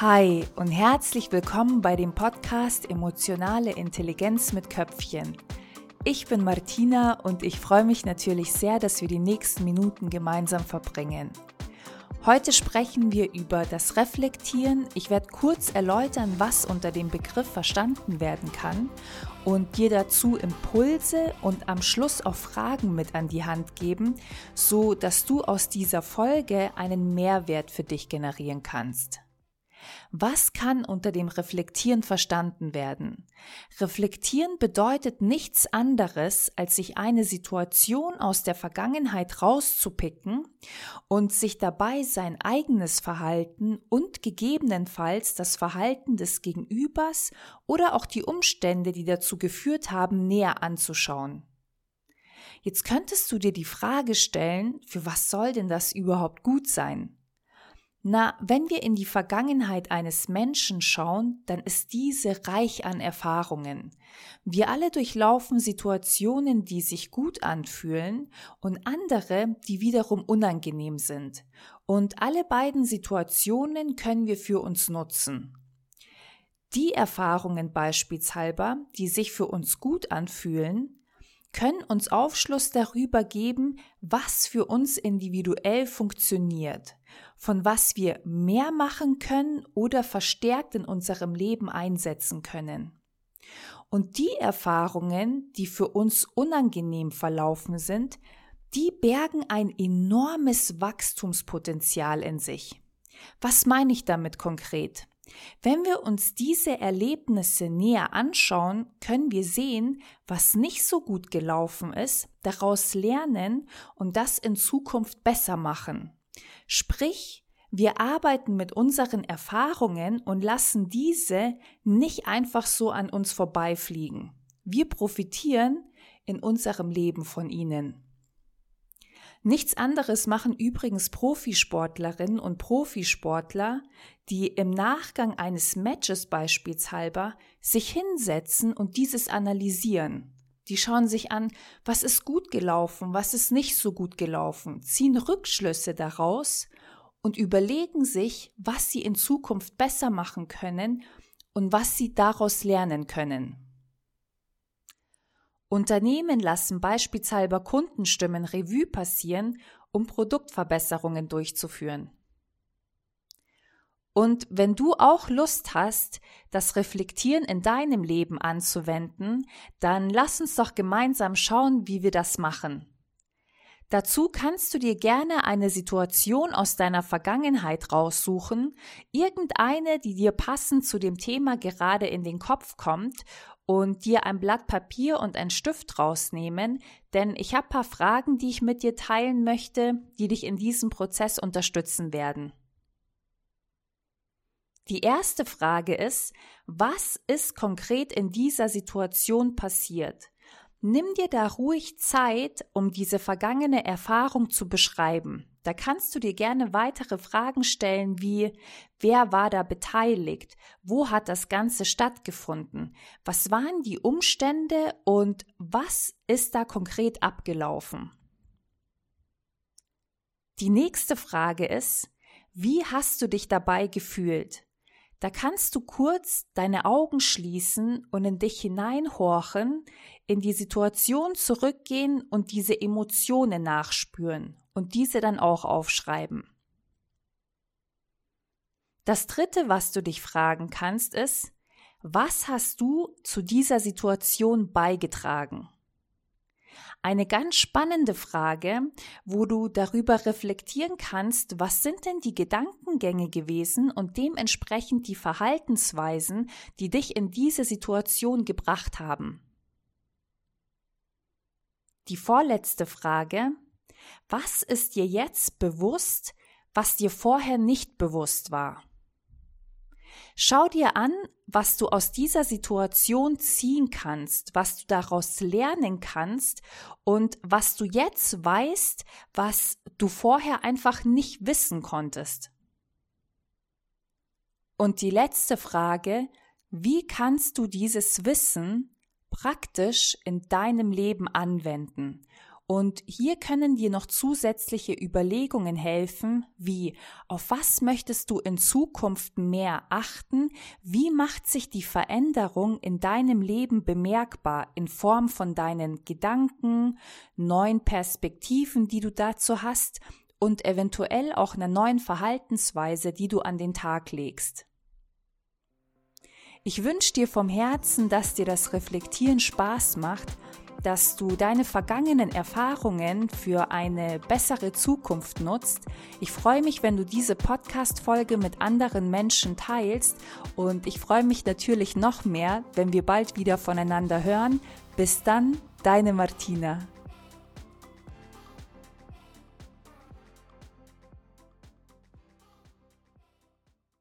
Hi und herzlich willkommen bei dem Podcast Emotionale Intelligenz mit Köpfchen. Ich bin Martina und ich freue mich natürlich sehr, dass wir die nächsten Minuten gemeinsam verbringen. Heute sprechen wir über das Reflektieren. Ich werde kurz erläutern, was unter dem Begriff verstanden werden kann und dir dazu Impulse und am Schluss auch Fragen mit an die Hand geben, so dass du aus dieser Folge einen Mehrwert für dich generieren kannst. Was kann unter dem Reflektieren verstanden werden? Reflektieren bedeutet nichts anderes, als sich eine Situation aus der Vergangenheit rauszupicken und sich dabei sein eigenes Verhalten und gegebenenfalls das Verhalten des Gegenübers oder auch die Umstände, die dazu geführt haben, näher anzuschauen. Jetzt könntest du dir die Frage stellen, für was soll denn das überhaupt gut sein? Na, wenn wir in die Vergangenheit eines Menschen schauen, dann ist diese reich an Erfahrungen. Wir alle durchlaufen Situationen, die sich gut anfühlen und andere, die wiederum unangenehm sind. Und alle beiden Situationen können wir für uns nutzen. Die Erfahrungen beispielshalber, die sich für uns gut anfühlen, können uns Aufschluss darüber geben, was für uns individuell funktioniert, von was wir mehr machen können oder verstärkt in unserem Leben einsetzen können. Und die Erfahrungen, die für uns unangenehm verlaufen sind, die bergen ein enormes Wachstumspotenzial in sich. Was meine ich damit konkret? Wenn wir uns diese Erlebnisse näher anschauen, können wir sehen, was nicht so gut gelaufen ist, daraus lernen und das in Zukunft besser machen. Sprich, wir arbeiten mit unseren Erfahrungen und lassen diese nicht einfach so an uns vorbeifliegen. Wir profitieren in unserem Leben von ihnen. Nichts anderes machen übrigens Profisportlerinnen und Profisportler, die im Nachgang eines Matches beispielshalber sich hinsetzen und dieses analysieren. Die schauen sich an, was ist gut gelaufen, was ist nicht so gut gelaufen, ziehen Rückschlüsse daraus und überlegen sich, was sie in Zukunft besser machen können und was sie daraus lernen können. Unternehmen lassen beispielshalber Kundenstimmen Revue passieren, um Produktverbesserungen durchzuführen. Und wenn du auch Lust hast, das Reflektieren in deinem Leben anzuwenden, dann lass uns doch gemeinsam schauen, wie wir das machen. Dazu kannst du dir gerne eine Situation aus deiner Vergangenheit raussuchen, irgendeine, die dir passend zu dem Thema gerade in den Kopf kommt und dir ein Blatt Papier und ein Stift rausnehmen, denn ich habe paar Fragen, die ich mit dir teilen möchte, die dich in diesem Prozess unterstützen werden. Die erste Frage ist, was ist konkret in dieser Situation passiert? Nimm dir da ruhig Zeit, um diese vergangene Erfahrung zu beschreiben. Da kannst du dir gerne weitere Fragen stellen wie wer war da beteiligt? Wo hat das Ganze stattgefunden? Was waren die Umstände und was ist da konkret abgelaufen? Die nächste Frage ist, wie hast du dich dabei gefühlt? Da kannst du kurz deine Augen schließen und in dich hineinhorchen, in die Situation zurückgehen und diese Emotionen nachspüren und diese dann auch aufschreiben. Das Dritte, was du dich fragen kannst, ist, was hast du zu dieser Situation beigetragen? Eine ganz spannende Frage, wo du darüber reflektieren kannst, was sind denn die Gedankengänge gewesen und dementsprechend die Verhaltensweisen, die dich in diese Situation gebracht haben. Die vorletzte Frage, was ist dir jetzt bewusst, was dir vorher nicht bewusst war? Schau dir an, was du aus dieser Situation ziehen kannst, was du daraus lernen kannst und was du jetzt weißt, was du vorher einfach nicht wissen konntest. Und die letzte Frage, wie kannst du dieses Wissen praktisch in deinem Leben anwenden? Und hier können dir noch zusätzliche Überlegungen helfen, wie auf was möchtest du in Zukunft mehr achten, wie macht sich die Veränderung in deinem Leben bemerkbar in Form von deinen Gedanken, neuen Perspektiven, die du dazu hast und eventuell auch einer neuen Verhaltensweise, die du an den Tag legst. Ich wünsche dir vom Herzen, dass dir das Reflektieren Spaß macht dass du deine vergangenen Erfahrungen für eine bessere Zukunft nutzt. Ich freue mich, wenn du diese Podcast-Folge mit anderen Menschen teilst und ich freue mich natürlich noch mehr, wenn wir bald wieder voneinander hören. Bis dann, deine Martina.